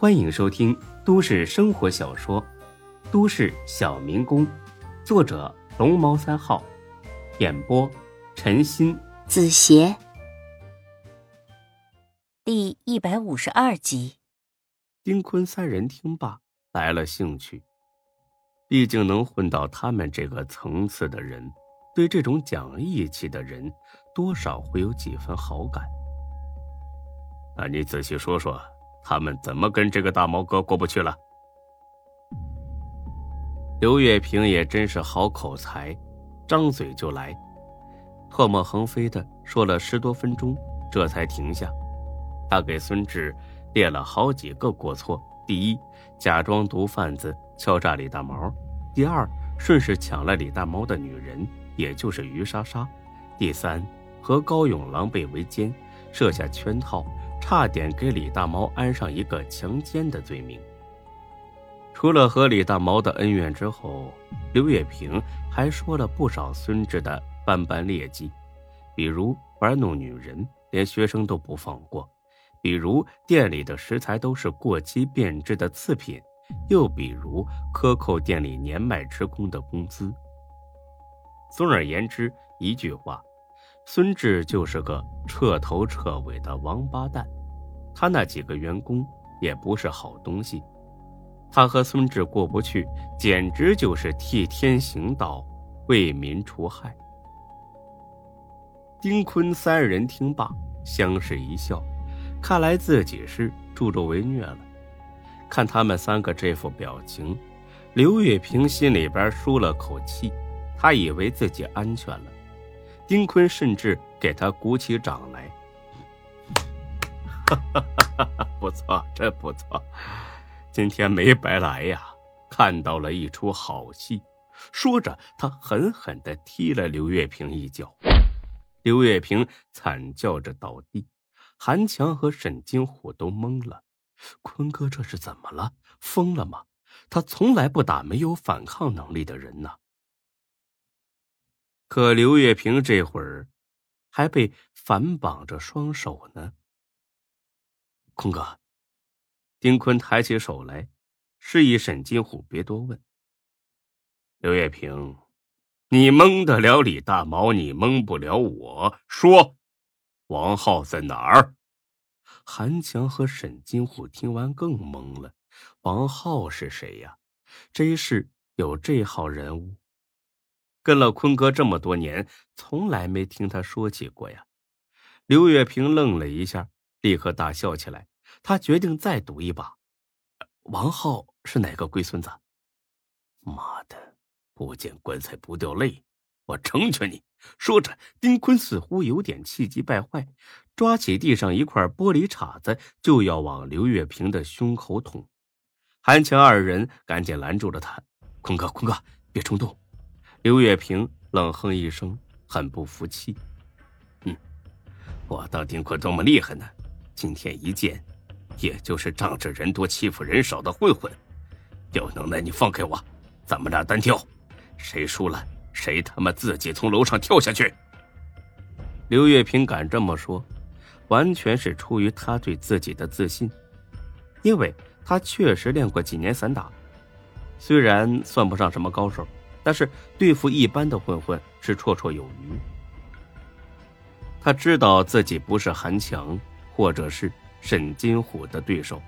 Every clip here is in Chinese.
欢迎收听都市生活小说《都市小民工》，作者龙猫三号，演播陈鑫、子邪，第一百五十二集。丁坤三人听罢来了兴趣，毕竟能混到他们这个层次的人，对这种讲义气的人，多少会有几分好感。那你仔细说说，他们怎么跟这个大毛哥过不去了？刘月平也真是好口才，张嘴就来，唾沫横飞的说了十多分钟，这才停下。他给孙志。列了好几个过错：第一，假装毒贩子敲诈李大毛；第二，顺势抢了李大毛的女人，也就是于莎莎；第三，和高勇狼狈为奸，设下圈套，差点给李大毛安上一个强奸的罪名。除了和李大毛的恩怨之后，刘月平还说了不少孙志的斑斑劣迹，比如玩弄女人，连学生都不放过。比如店里的食材都是过期变质的次品，又比如克扣店里年迈职工的工资。总而言之，一句话，孙志就是个彻头彻尾的王八蛋。他那几个员工也不是好东西，他和孙志过不去，简直就是替天行道，为民除害。丁坤三人听罢，相视一笑。看来自己是助纣为虐了。看他们三个这副表情，刘月平心里边舒了口气，他以为自己安全了。丁坤甚至给他鼓起掌来，哈 不错，真不错，今天没白来呀，看到了一出好戏。说着，他狠狠的踢了刘月平一脚，刘月平惨叫着倒地。韩强和沈金虎都懵了，坤哥这是怎么了？疯了吗？他从来不打没有反抗能力的人呢。可刘月平这会儿还被反绑着双手呢。坤哥，丁坤抬起手来，示意沈金虎别多问。刘月平，你蒙得了李大毛，你蒙不了我。说。王浩在哪儿？韩强和沈金虎听完更懵了。王浩是谁呀？这是有这号人物？跟了坤哥这么多年，从来没听他说起过呀。刘月平愣了一下，立刻大笑起来。他决定再赌一把。王浩是哪个龟孙子？妈的，不见棺材不掉泪。我成全你。说着，丁坤似乎有点气急败坏，抓起地上一块玻璃碴子就要往刘月平的胸口捅。韩强二人赶紧拦住了他：“坤哥，坤哥，别冲动。”刘月平冷哼一声，很不服气：“嗯，我当丁坤多么厉害呢？今天一见，也就是仗着人多欺负人少的混混。有能耐你放开我，咱们俩单挑，谁输了？”谁他妈自己从楼上跳下去？刘月平敢这么说，完全是出于他对自己的自信，因为他确实练过几年散打，虽然算不上什么高手，但是对付一般的混混是绰绰有余。他知道自己不是韩强或者是沈金虎的对手，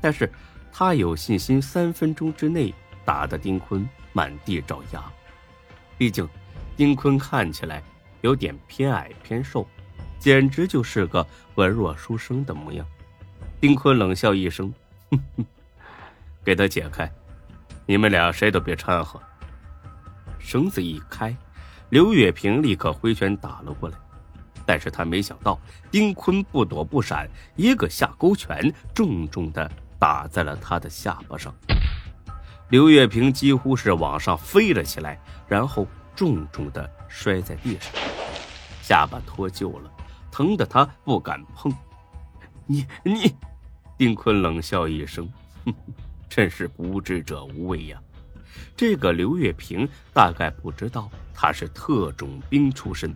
但是他有信心三分钟之内打得丁坤满地找牙。毕竟，丁坤看起来有点偏矮偏瘦，简直就是个文弱书生的模样。丁坤冷笑一声：“哼哼，给他解开，你们俩谁都别掺和。”绳子一开，刘月平立刻挥拳打了过来，但是他没想到丁坤不躲不闪，一个下勾拳重重的打在了他的下巴上。刘月平几乎是往上飞了起来，然后重重的摔在地上，下巴脱臼了，疼得他不敢碰。你 你，丁坤冷笑一声，哼哼，真是无知者无畏呀。这个刘月平大概不知道他是特种兵出身。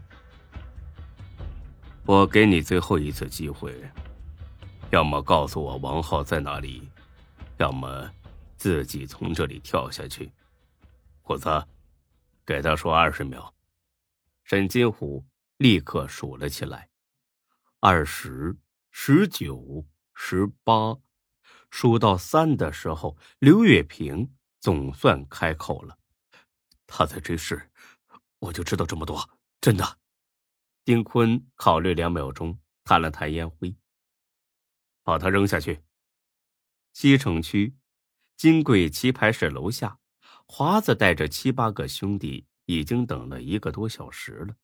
我给你最后一次机会，要么告诉我王浩在哪里，要么自己从这里跳下去。虎子，给他说二十秒。沈金虎立刻数了起来：二十、十九、十八。数到三的时候，刘月平总算开口了：“他在追视，我就知道这么多，真的。”丁坤考虑两秒钟，弹了弹烟灰，把他扔下去。西城区金贵棋牌室楼下，华子带着七八个兄弟已经等了一个多小时了，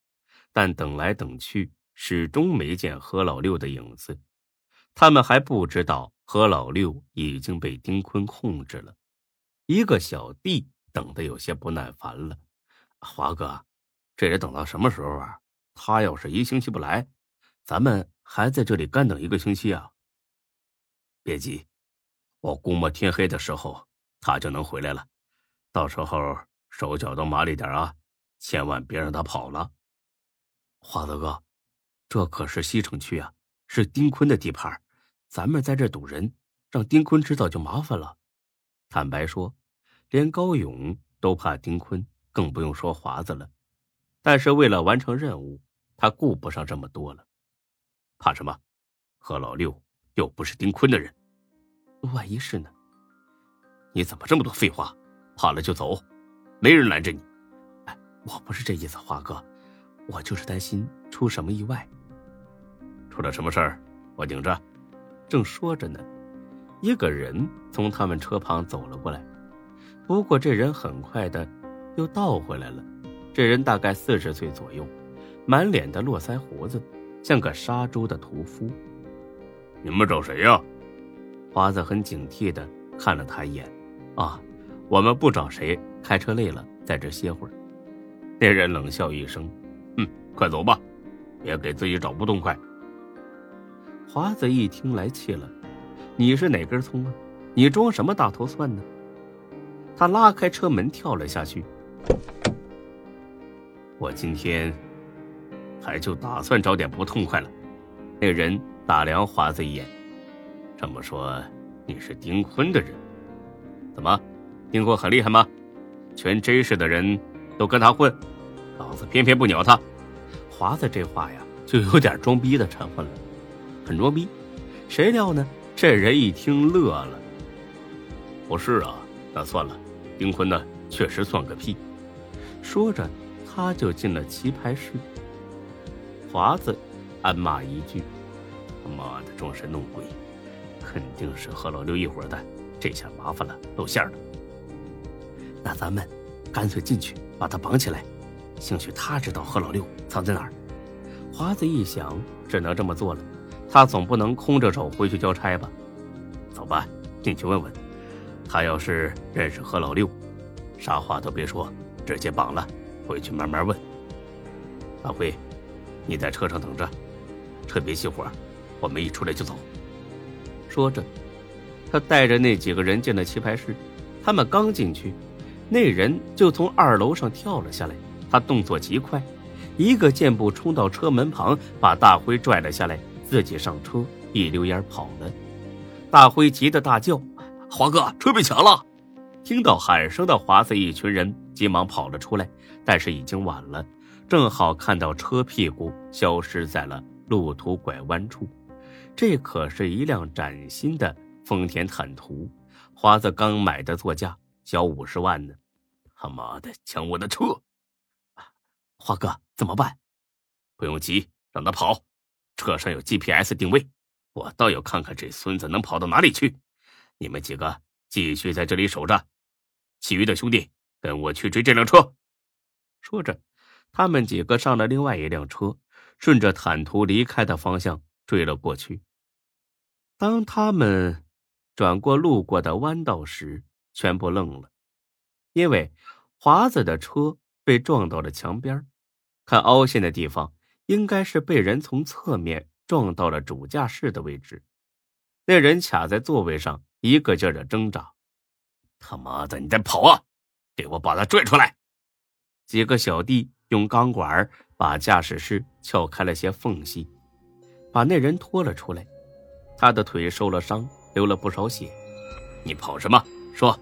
但等来等去，始终没见何老六的影子。他们还不知道何老六已经被丁坤控制了。一个小弟等得有些不耐烦了：“华哥，这得等到什么时候啊？”他要是一星期不来，咱们还在这里干等一个星期啊！别急，我估摸天黑的时候他就能回来了。到时候手脚都麻利点啊，千万别让他跑了。华子哥，这可是西城区啊，是丁坤的地盘，咱们在这堵人，让丁坤知道就麻烦了。坦白说，连高勇都怕丁坤，更不用说华子了。但是为了完成任务，他顾不上这么多了。怕什么？何老六又不是丁坤的人，万一是呢？你怎么这么多废话？怕了就走，没人拦着你。哎，我不是这意思，华哥，我就是担心出什么意外。出了什么事儿？我顶着。正说着呢，一个人从他们车旁走了过来。不过这人很快的又倒回来了。这人大概四十岁左右，满脸的络腮胡子，像个杀猪的屠夫。你们找谁呀？华子很警惕的看了他一眼。啊，我们不找谁，开车累了，在这歇会儿。那人冷笑一声：“嗯，快走吧，别给自己找不痛快。”华子一听来气了：“你是哪根葱啊？你装什么大头蒜呢？”他拉开车门跳了下去。我今天还就打算找点不痛快了。那人打量华子一眼，这么说你是丁坤的人？怎么，丁坤很厉害吗？全 J 市的人都跟他混，老子偏偏不鸟他。华子这话呀，就有点装逼的成分了，很装逼。谁料呢？这人一听乐了。不是啊，那算了，丁坤呢，确实算个屁。说着。他就进了棋牌室。华子暗骂一句：“他妈的，装神弄鬼，肯定是何老六一伙的。这下麻烦了，露馅了。那咱们干脆进去把他绑起来。兴许他知道何老六藏在哪儿。”华子一想，只能这么做了。他总不能空着手回去交差吧？走吧，进去问问。他要是认识何老六，啥话都别说，直接绑了。回去慢慢问。阿辉，你在车上等着，车别熄火，我们一出来就走。说着，他带着那几个人进了棋牌室。他们刚进去，那人就从二楼上跳了下来。他动作极快，一个箭步冲到车门旁，把大辉拽了下来，自己上车，一溜烟跑了。大辉急得大叫：“华哥，车被抢了！”听到喊声的华子一群人急忙跑了出来，但是已经晚了，正好看到车屁股消失在了路途拐弯处。这可是一辆崭新的丰田坦途，华子刚买的座驾，小五十万呢！他妈的，抢我的车！华哥怎么办？不用急，让他跑。车上有 GPS 定位，我倒要看看这孙子能跑到哪里去。你们几个继续在这里守着。其余的兄弟跟我去追这辆车。说着，他们几个上了另外一辆车，顺着坦途离开的方向追了过去。当他们转过路过的弯道时，全部愣了，因为华子的车被撞到了墙边，看凹陷的地方，应该是被人从侧面撞到了主驾驶的位置。那人卡在座位上，一个劲儿的挣扎。他妈的，你再跑啊！给我把他拽出来！几个小弟用钢管把驾驶室撬开了些缝隙，把那人拖了出来。他的腿受了伤，流了不少血。你跑什么？说，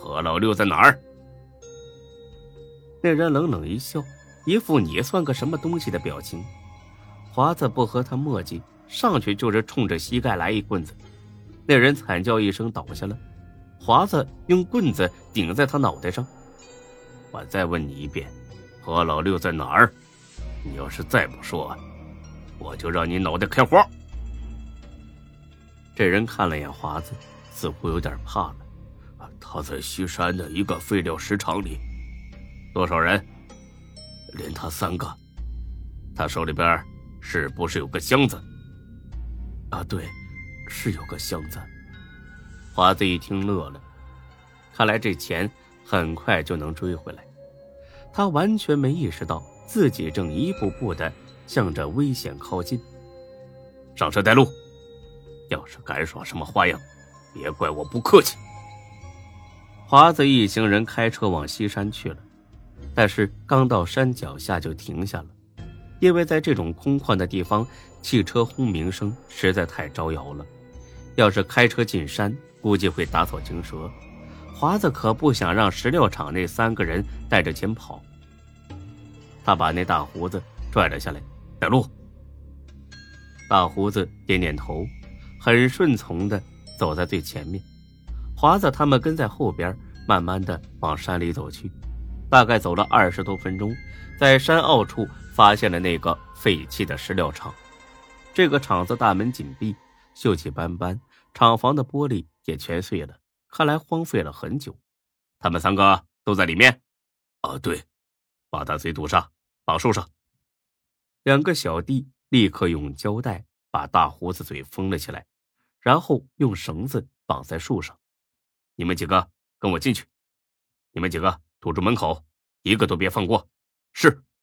何老六在哪儿？那人冷冷一笑，一副你算个什么东西的表情。华子不和他墨迹，上去就是冲着膝盖来一棍子。那人惨叫一声倒下了。华子用棍子顶在他脑袋上。我再问你一遍，何老六在哪儿？你要是再不说，我就让你脑袋开花。这人看了眼华子，似乎有点怕了。他在西山的一个废料石场里。多少人？连他三个。他手里边是不是有个箱子？啊，对，是有个箱子。华子一听乐了，看来这钱很快就能追回来。他完全没意识到自己正一步步的向着危险靠近。上车带路，要是敢耍什么花样，别怪我不客气。华子一行人开车往西山去了。但是刚到山脚下就停下了，因为在这种空旷的地方，汽车轰鸣声实在太招摇了。要是开车进山，估计会打草惊蛇。华子可不想让石料厂那三个人带着钱跑。他把那大胡子拽了下来，带路。大胡子点点头，很顺从的走在最前面。华子他们跟在后边，慢慢的往山里走去。大概走了二十多分钟，在山坳处发现了那个废弃的石料厂。这个厂子大门紧闭，锈迹斑斑，厂房的玻璃也全碎了，看来荒废了很久。他们三个都在里面。啊，对，把他嘴堵上，绑树上。两个小弟立刻用胶带把大胡子嘴封了起来，然后用绳子绑在树上。你们几个跟我进去。你们几个。堵住门口，一个都别放过。是。